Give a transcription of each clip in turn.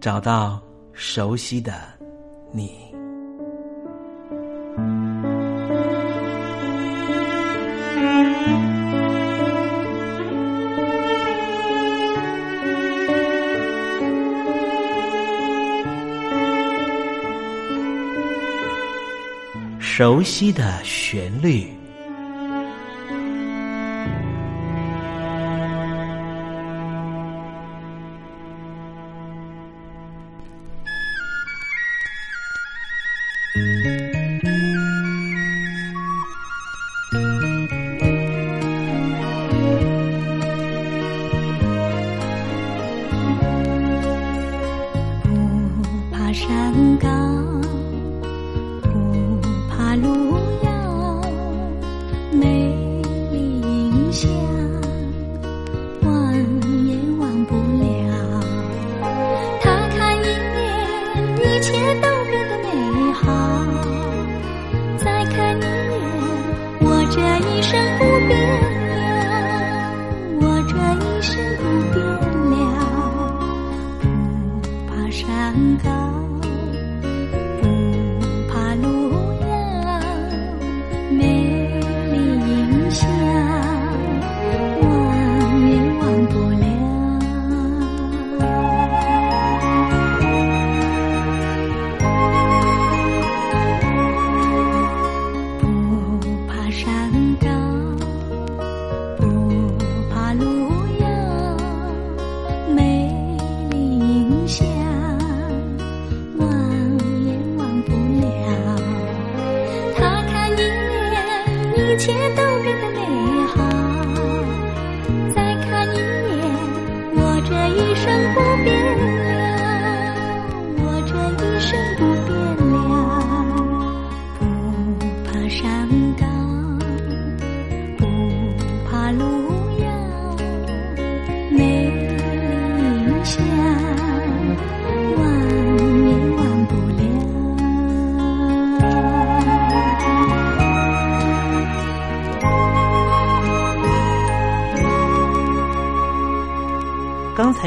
找到熟悉的你，熟悉的旋律。Yeah.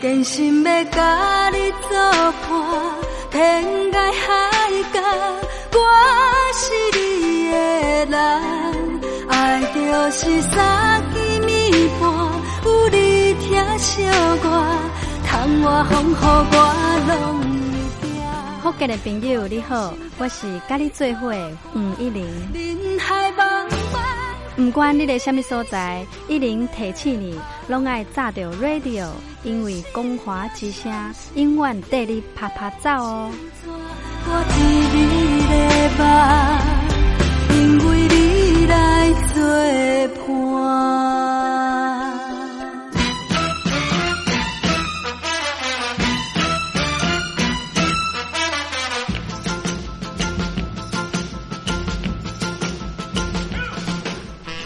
真心要甲你作伴，天涯海角，我是你的人。爱就是三更暝半，有你疼惜我，窗外风雨我拢会惊。福建的朋友你好，我是甲你做伙的黄一玲。人海茫不管你在什么所在，一零提起你，拢爱炸着 radio，因为光华之声永远带你啪啪走哦。我替你的梦，因为你来作伴。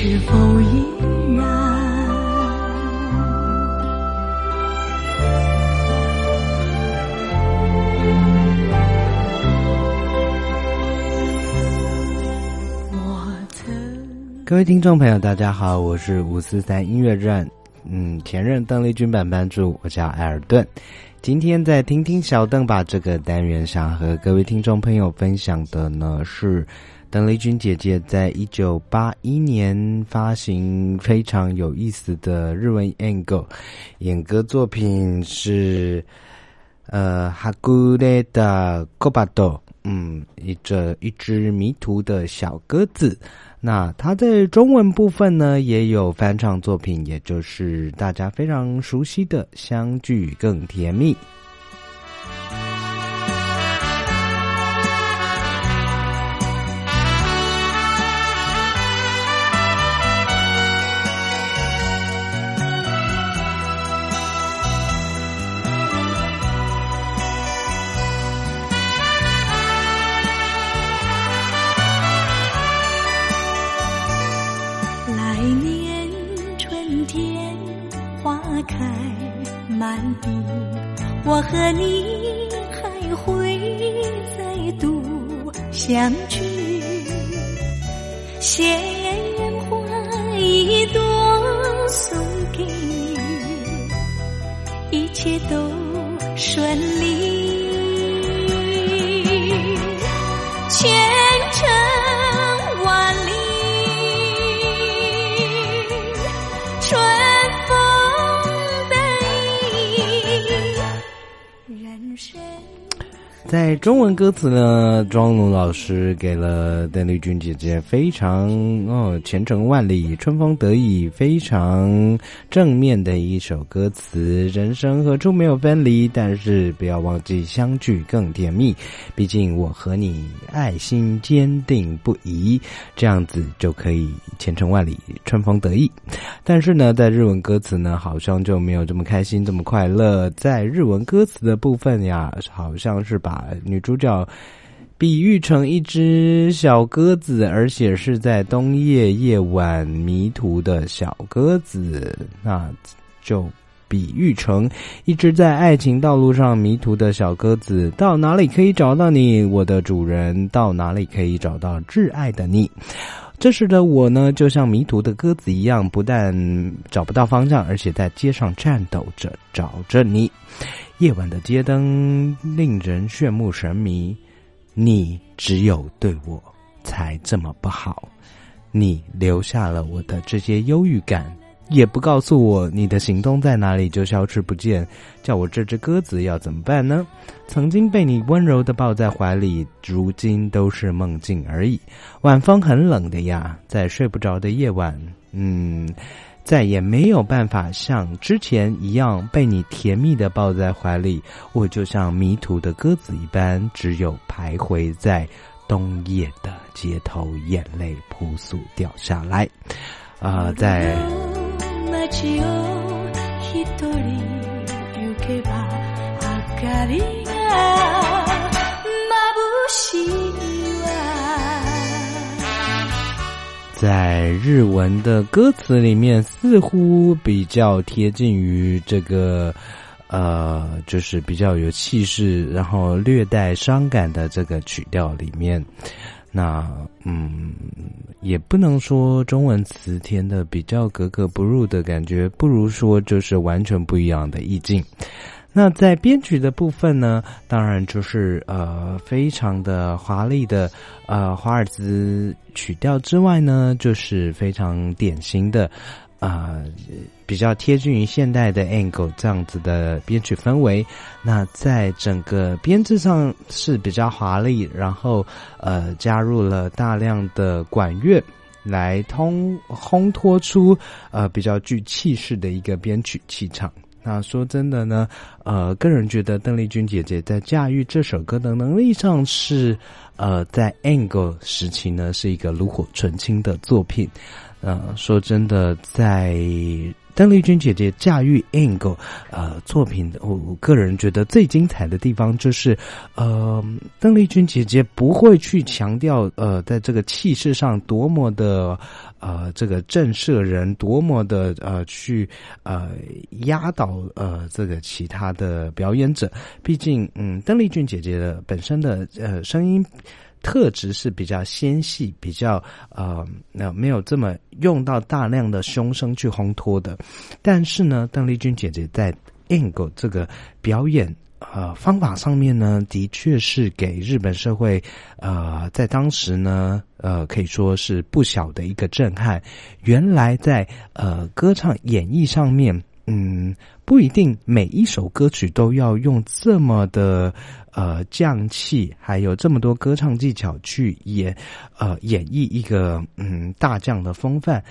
是否依然？各位听众朋友，大家好，我是五四三音乐站，嗯，前任邓丽君版班主，我叫艾尔顿。今天在听听小邓吧这个单元想和各位听众朋友分享的呢是。邓丽君姐姐在一九八一年发行非常有意思的日文演歌，演歌作品是呃《哈古雷的科巴多》，嗯，一这一只迷途的小鸽子。那它在中文部分呢，也有翻唱作品，也就是大家非常熟悉的《相聚更甜蜜》。相聚，在中文歌词呢，庄龙老师给了邓丽君姐姐非常哦前程万里、春风得意、非常正面的一首歌词。人生何处没有分离？但是不要忘记相聚更甜蜜。毕竟我和你爱心坚定不移，这样子就可以前程万里、春风得意。但是呢，在日文歌词呢，好像就没有这么开心、这么快乐。在日文歌词的部分呀，好像是把女主角比喻成一只小鸽子，而且是在冬夜夜晚迷途的小鸽子，那就比喻成一只在爱情道路上迷途的小鸽子。到哪里可以找到你，我的主人？到哪里可以找到挚爱的你？这时的我呢，就像迷途的鸽子一样，不但找不到方向，而且在街上颤抖着找着你。夜晚的街灯令人炫目神迷，你只有对我才这么不好。你留下了我的这些忧郁感，也不告诉我你的行踪在哪里就消失不见，叫我这只鸽子要怎么办呢？曾经被你温柔的抱在怀里，如今都是梦境而已。晚风很冷的呀，在睡不着的夜晚，嗯。再也没有办法像之前一样被你甜蜜的抱在怀里，我就像迷途的鸽子一般，只有徘徊在冬夜的街头，眼泪扑簌掉下来。啊，在在日文的歌词里面，似乎比较贴近于这个，呃，就是比较有气势，然后略带伤感的这个曲调里面。那嗯，也不能说中文词填的比较格格不入的感觉，不如说就是完全不一样的意境。那在编曲的部分呢，当然就是呃非常的华丽的呃华尔兹曲调之外呢，就是非常典型的啊比较贴近于现代的 angle 这样子的编曲氛围。那在整个编制上是比较华丽，然后呃加入了大量的管乐来通烘托出呃比较具气势的一个编曲气场。那说真的呢，呃，个人觉得邓丽君姐姐在驾驭这首歌的能力上是，呃，在 Angle 时期呢是一个炉火纯青的作品。呃，说真的，在邓丽君姐姐驾驭 Angle 呃作品，我我个人觉得最精彩的地方就是，呃，邓丽君姐姐不会去强调呃，在这个气势上多么的。呃，这个震慑人多么的呃，去呃压倒呃这个其他的表演者。毕竟，嗯，邓丽君姐姐的本身的呃声音特质是比较纤细，比较呃那没有这么用到大量的胸声去烘托的。但是呢，邓丽君姐姐在 Angle 这个表演。呃，方法上面呢，的确是给日本社会，呃，在当时呢，呃，可以说是不小的一个震撼。原来在呃歌唱演绎上面，嗯，不一定每一首歌曲都要用这么的呃降气，还有这么多歌唱技巧去演，呃，演绎一个嗯大将的风范。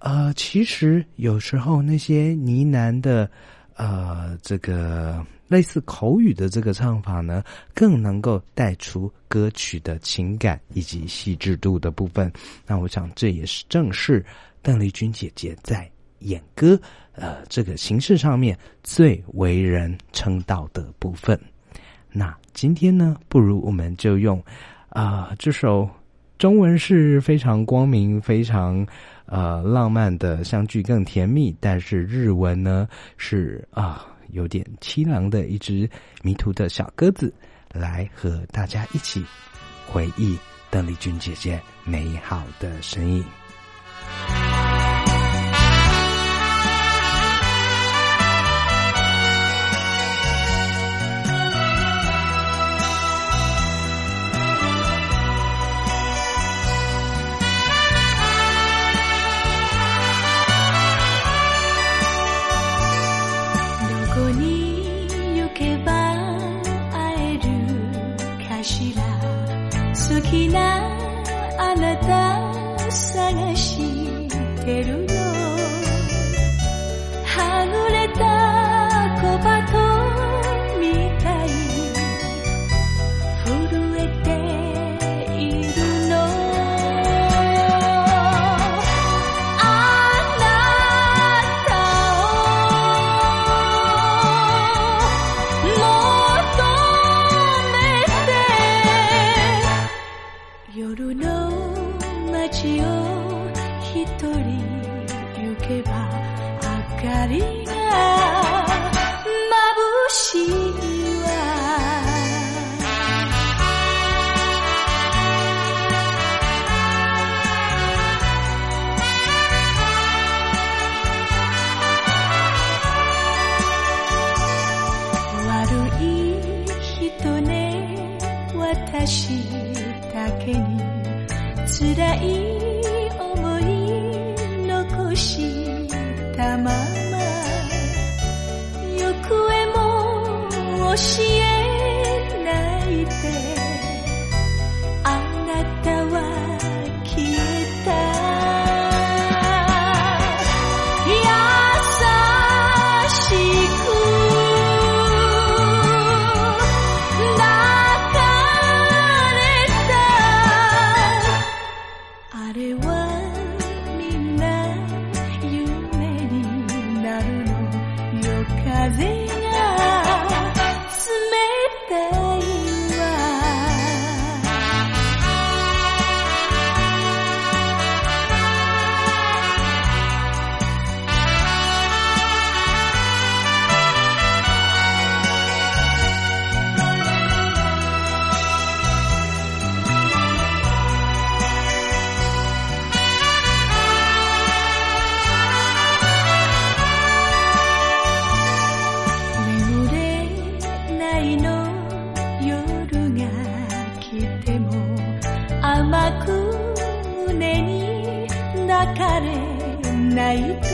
呃，其实有时候那些呢喃的，呃，这个。类似口语的这个唱法呢，更能够带出歌曲的情感以及细致度的部分。那我想，这也是正是邓丽君姐姐在演歌呃这个形式上面最为人称道的部分。那今天呢，不如我们就用啊这首中文是非常光明、非常呃浪漫的相聚更甜蜜，但是日文呢是啊。有点凄凉的一只迷途的小鸽子，来和大家一起回忆邓丽君姐姐美好的身影。別れないと。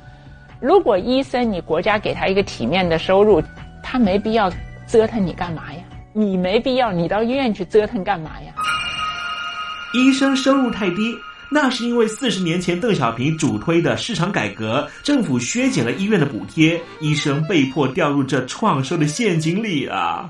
如果医生你国家给他一个体面的收入，他没必要折腾你干嘛呀？你没必要你到医院去折腾干嘛呀？医生收入太低，那是因为四十年前邓小平主推的市场改革，政府削减了医院的补贴，医生被迫掉入这创收的陷阱里啊。